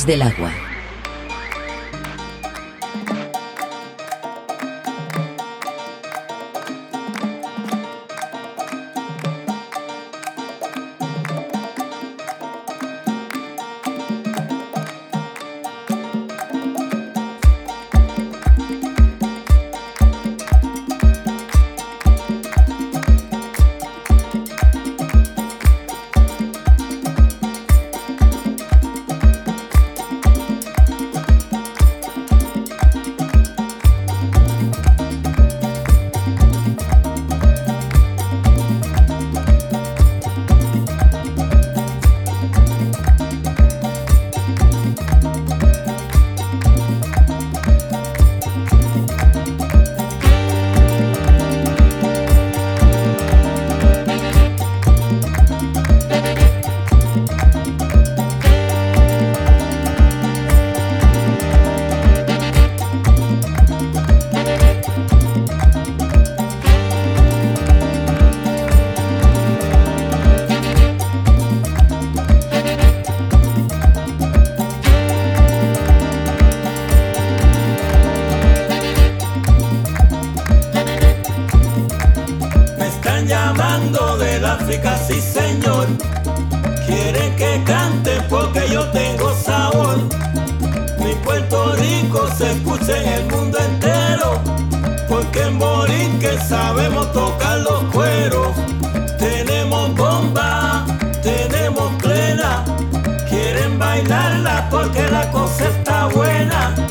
Del agua. tenemos plena. Quieren bailarla porque la cosa está buena.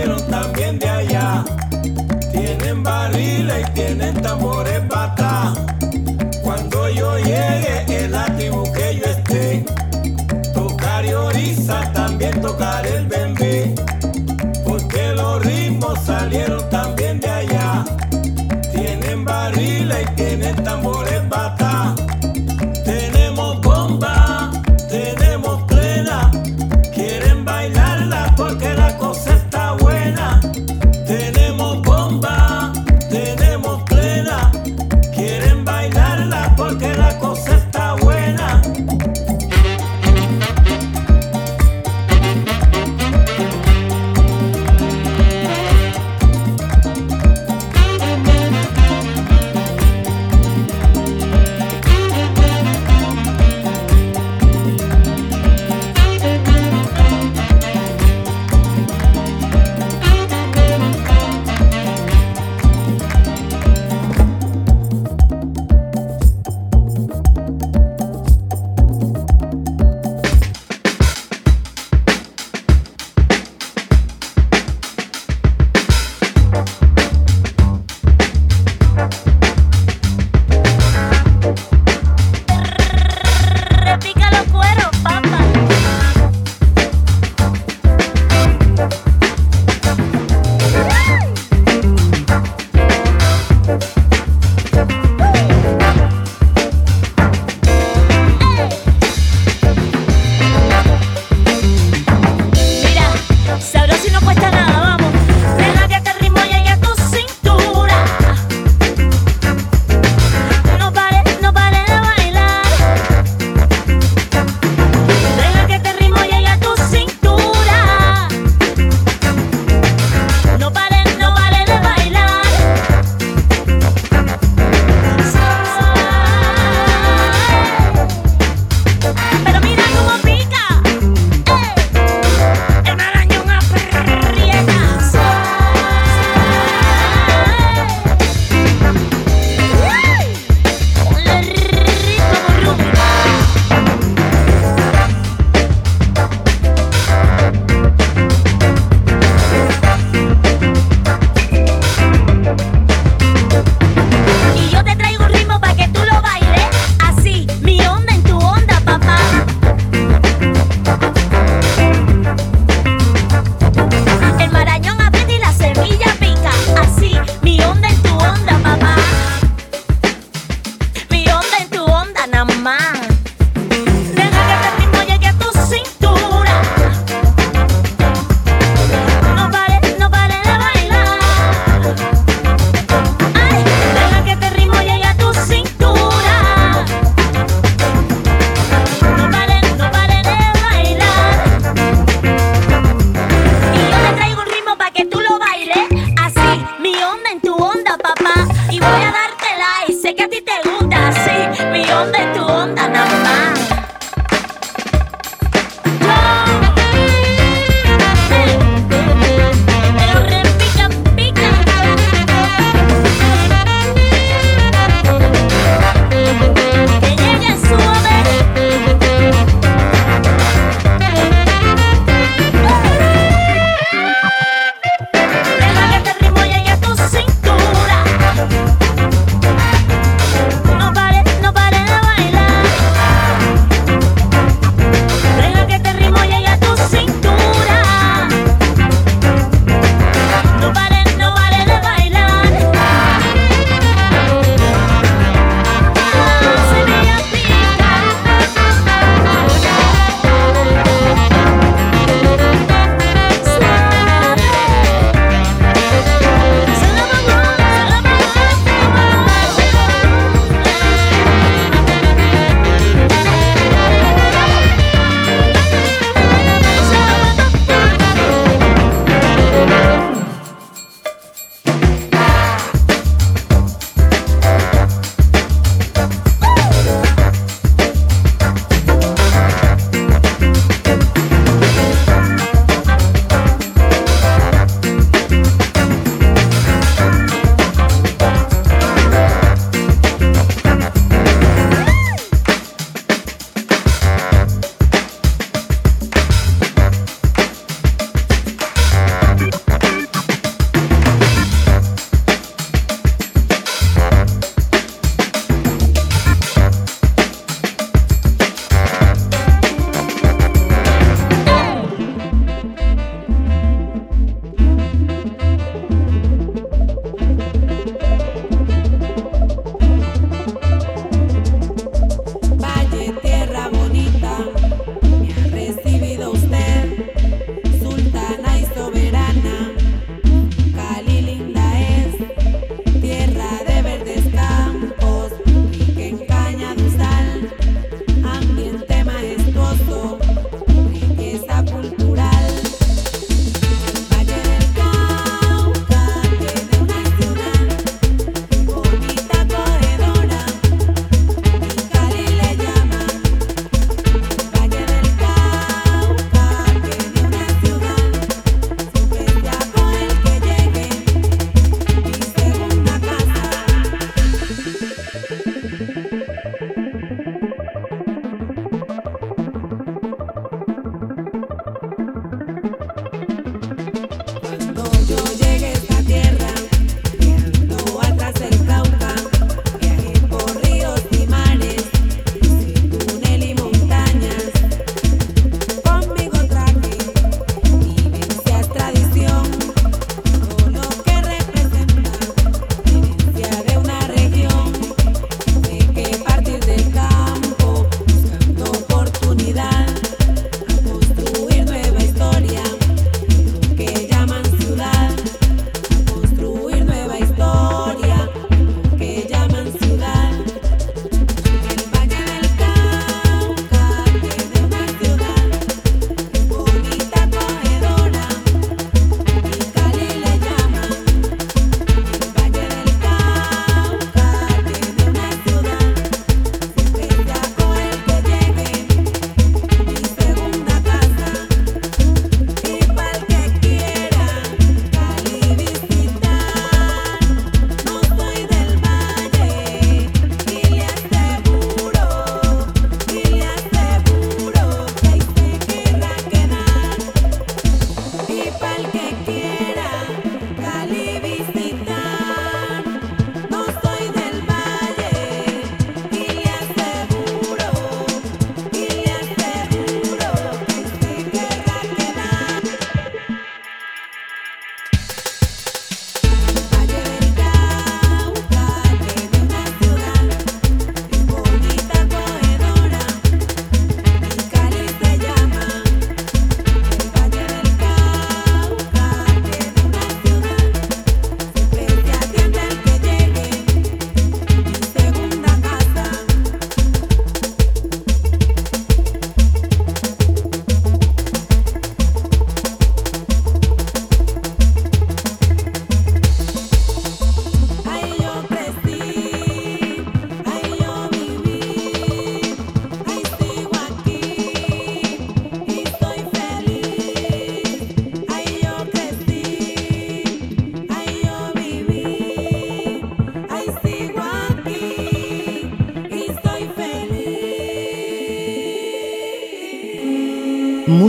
vinieron también de allá. Tienen barriles y tienen tambores bata.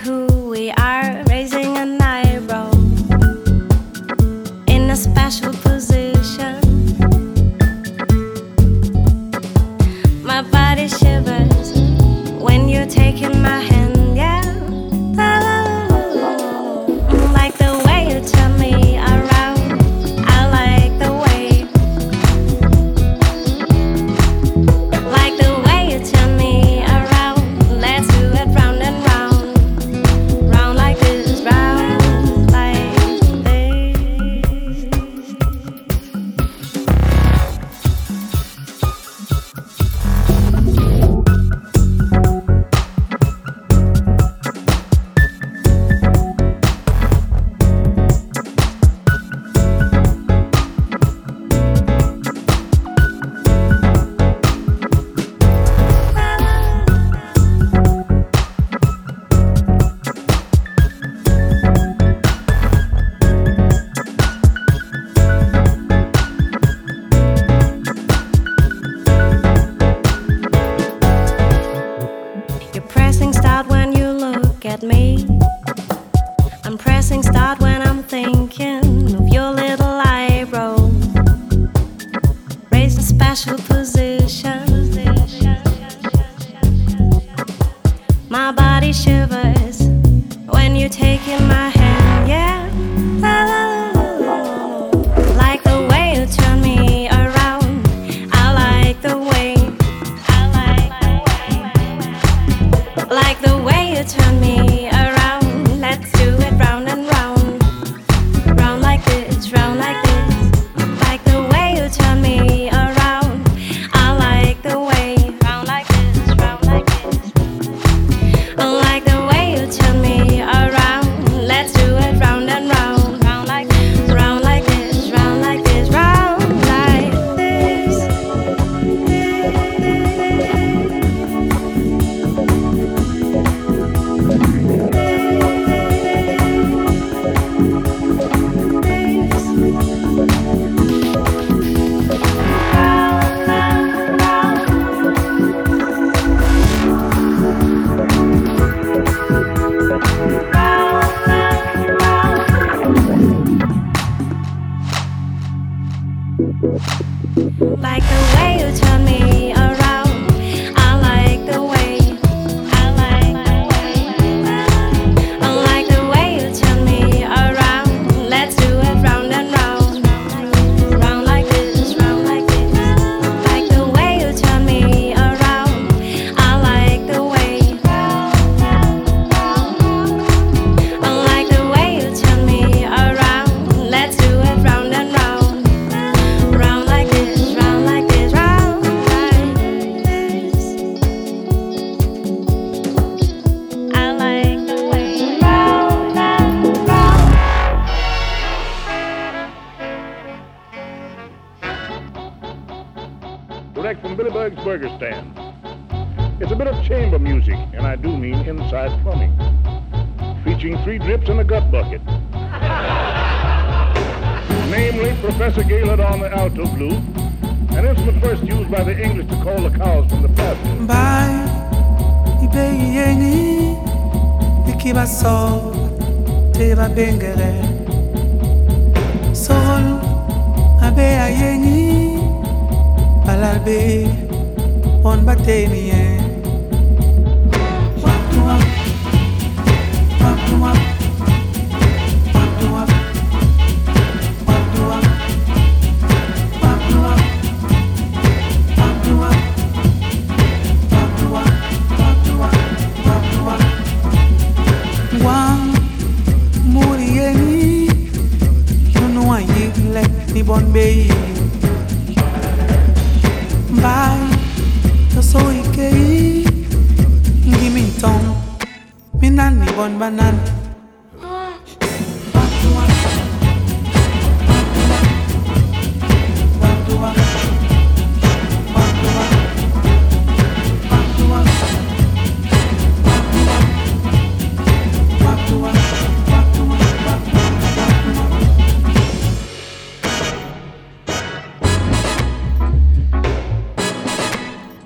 Answers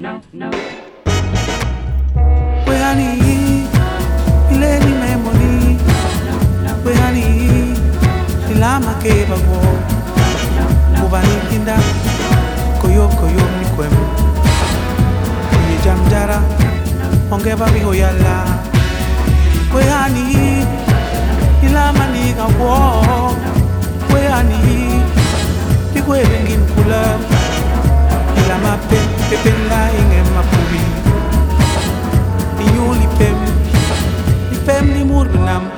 no, no. Wehani, ileni memoni. Wehani, ilama keba wo. Kubani kinda, koyo koyo ni kwemu. Kunye jamjara, ongeba biho yala. Wehani, ilama niga wo. Wehani, ikwe bengin kula. Ilama pe epengayenge mapuli inyuli pem ipem limurunam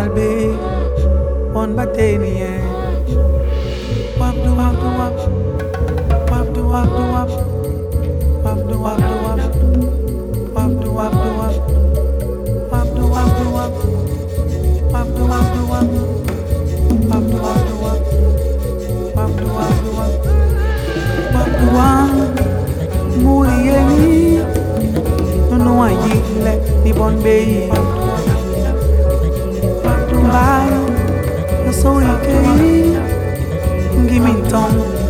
balalbe on bateni ye wap do wap do wap. Wap do wap do wap. Wap do wap do wap. Wap do wap do wap. Wap do wap do wap. Wap do wap do wap. Wap do wap do wap. Wap do wap do wap. Murieni No ayile ni bonbei Mbai so we can give me tongue.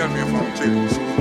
on me a I don't.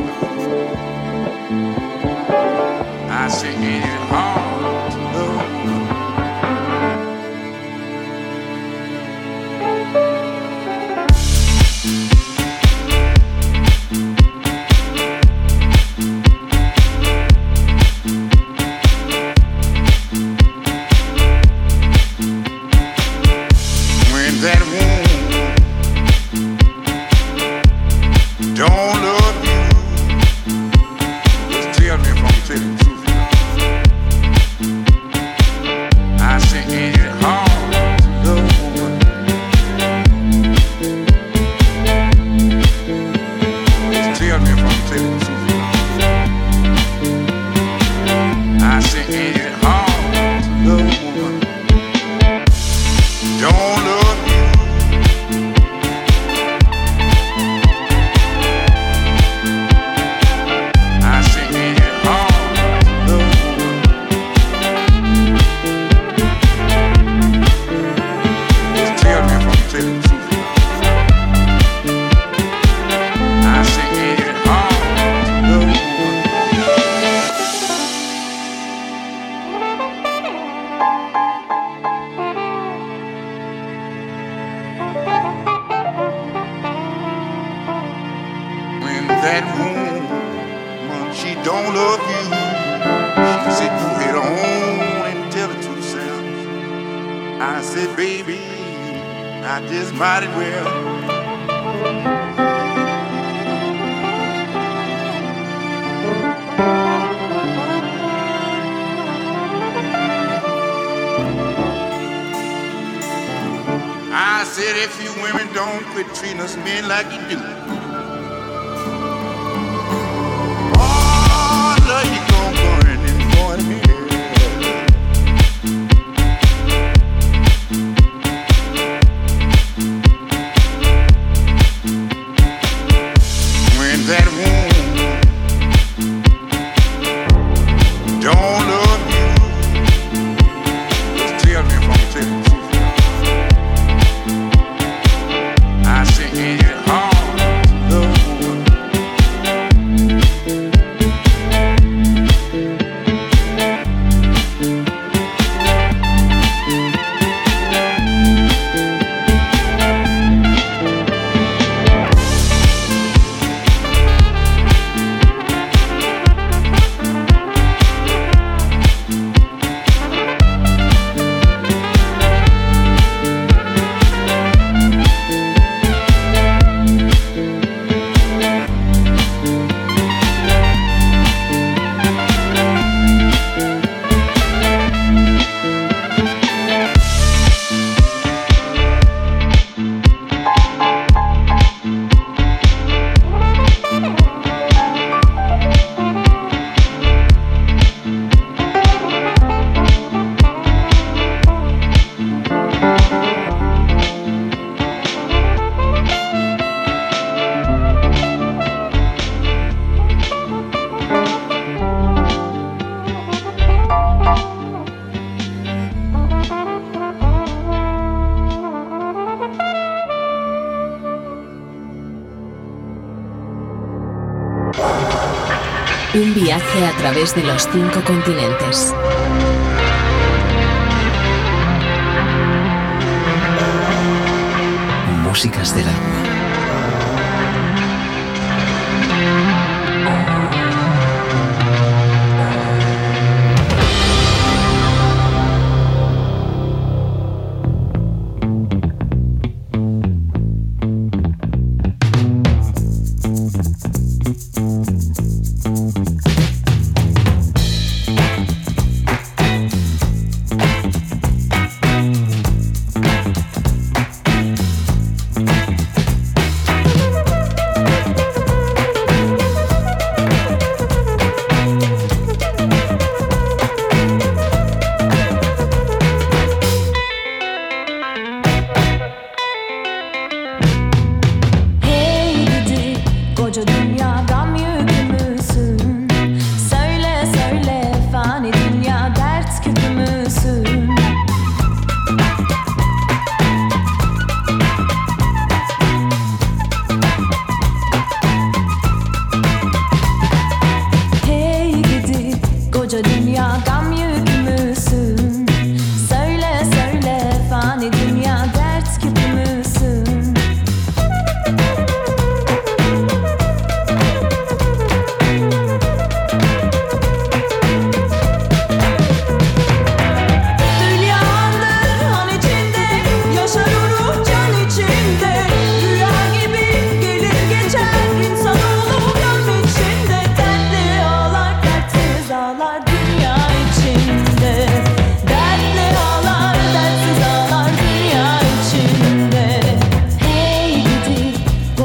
I said, if you women don't quit treating us men like you do, través de los cinco continentes. Músicas del alma.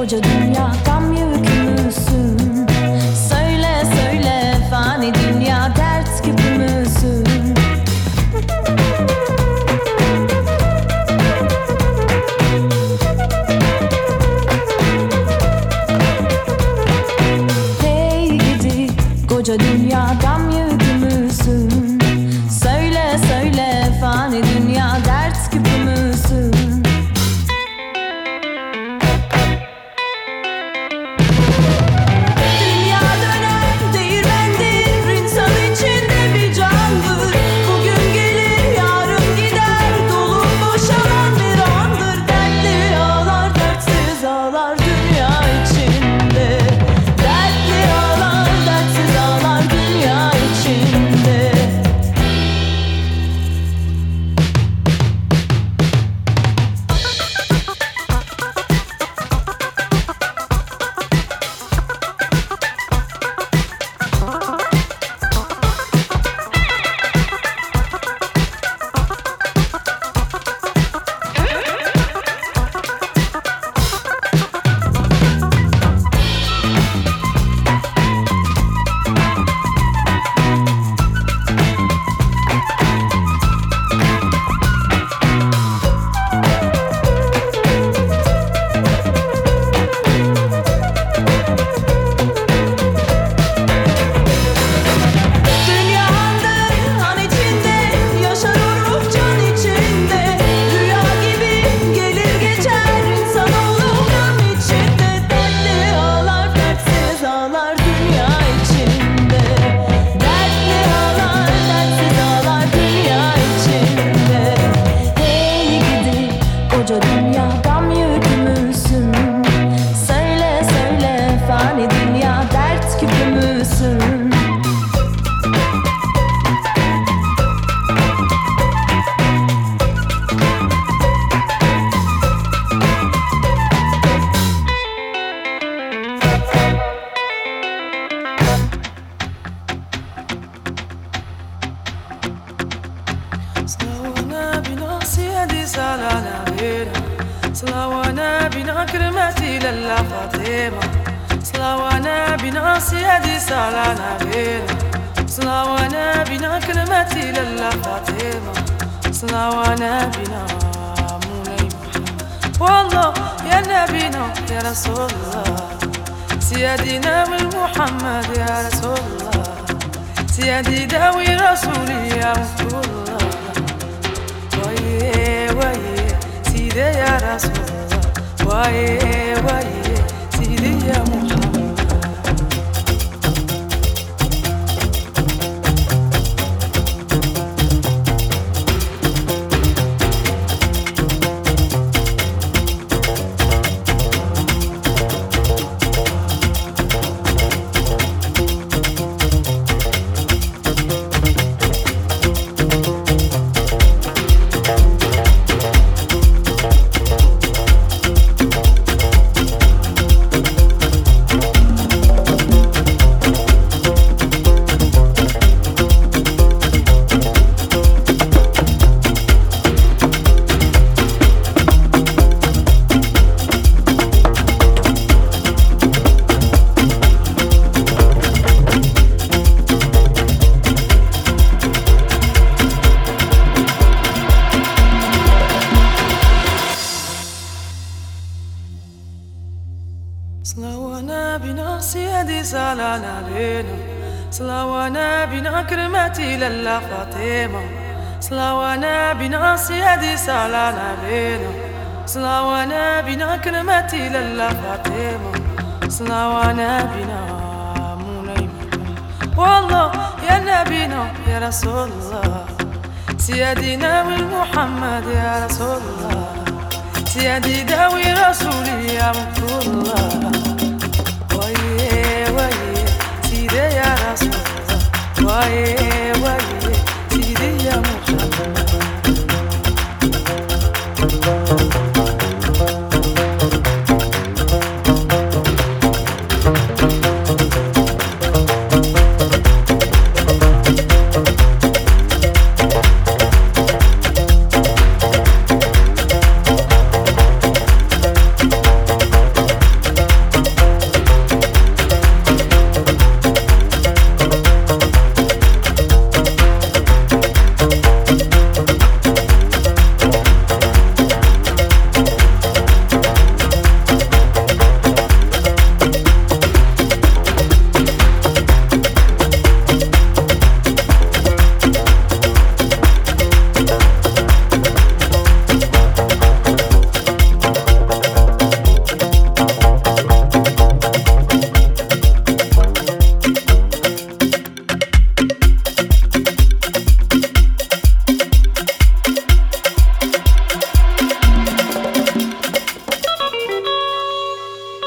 koca dünya gam yükümüsün Söyle söyle fani dünya dert küpü müsün Hey gidi koca dünya gam كرمتي لله فاطمة. صلوانا بنا سيدي سالانا بينا صلوانا بنا كرمتي لله فاطمة. صلوانا بنا مولاي والله يا نبينا يا رسول الله. سيدنا محمد يا رسول الله. سيدي داوي رسولي يا مكتوب الله. ويه ويه سيدي يا رسول الله.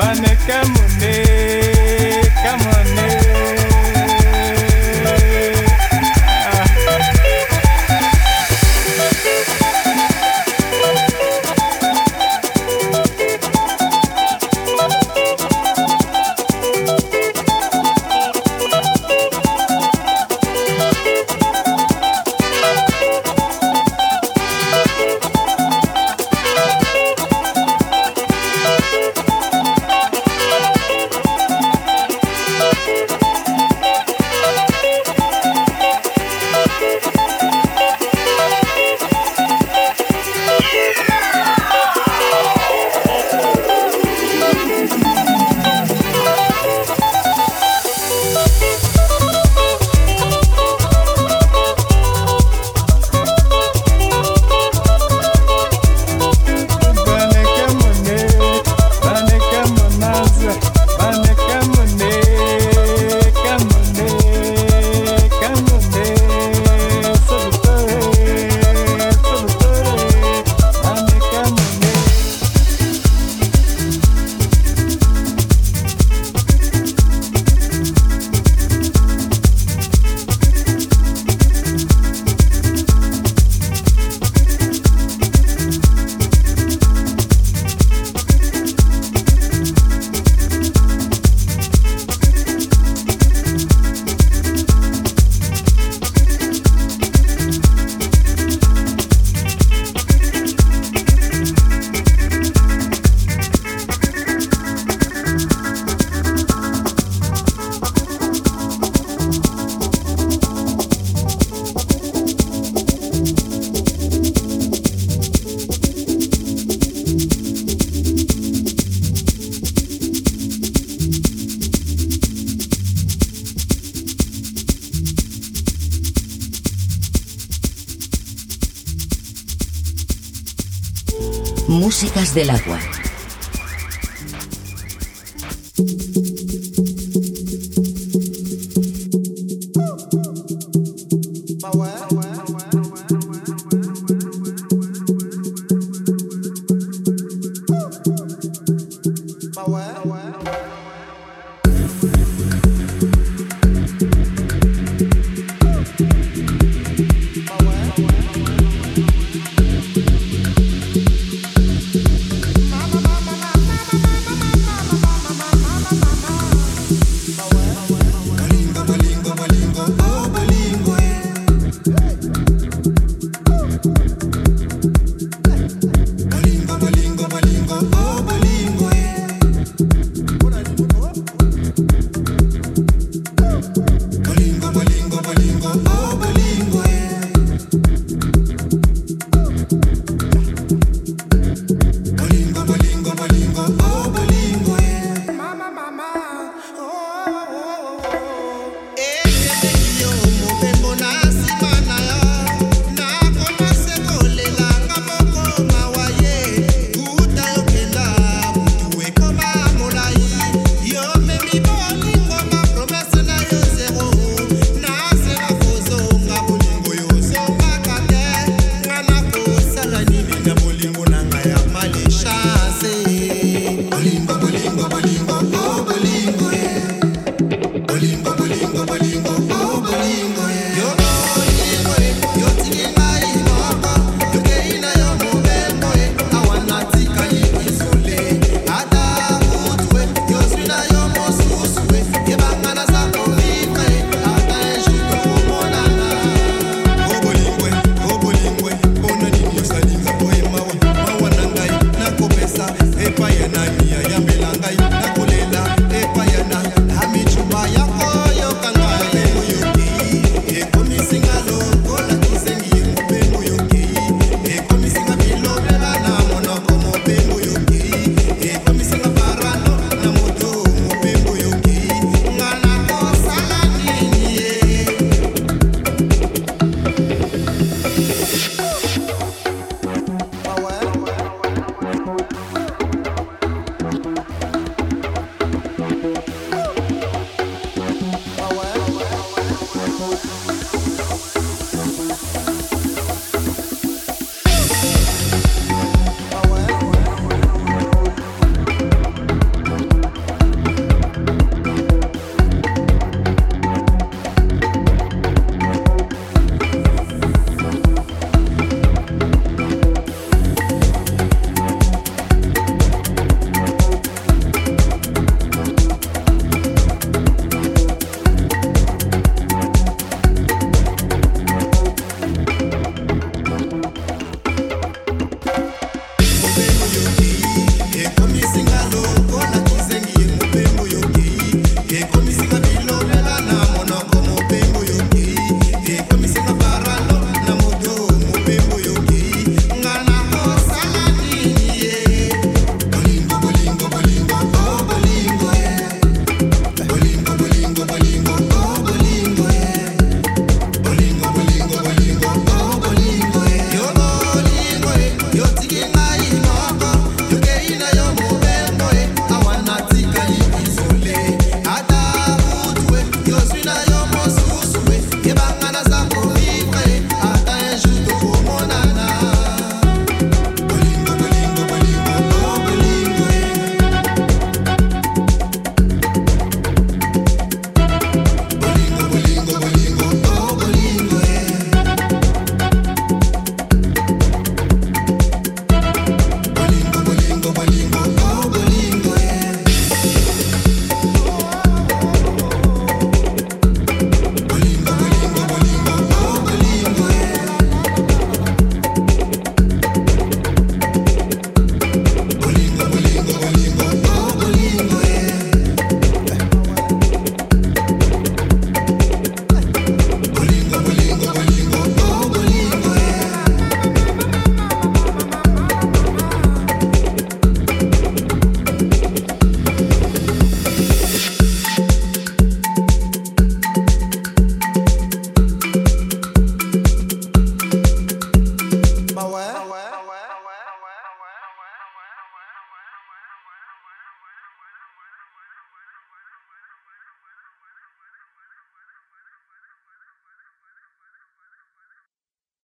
Munanze, Del agua.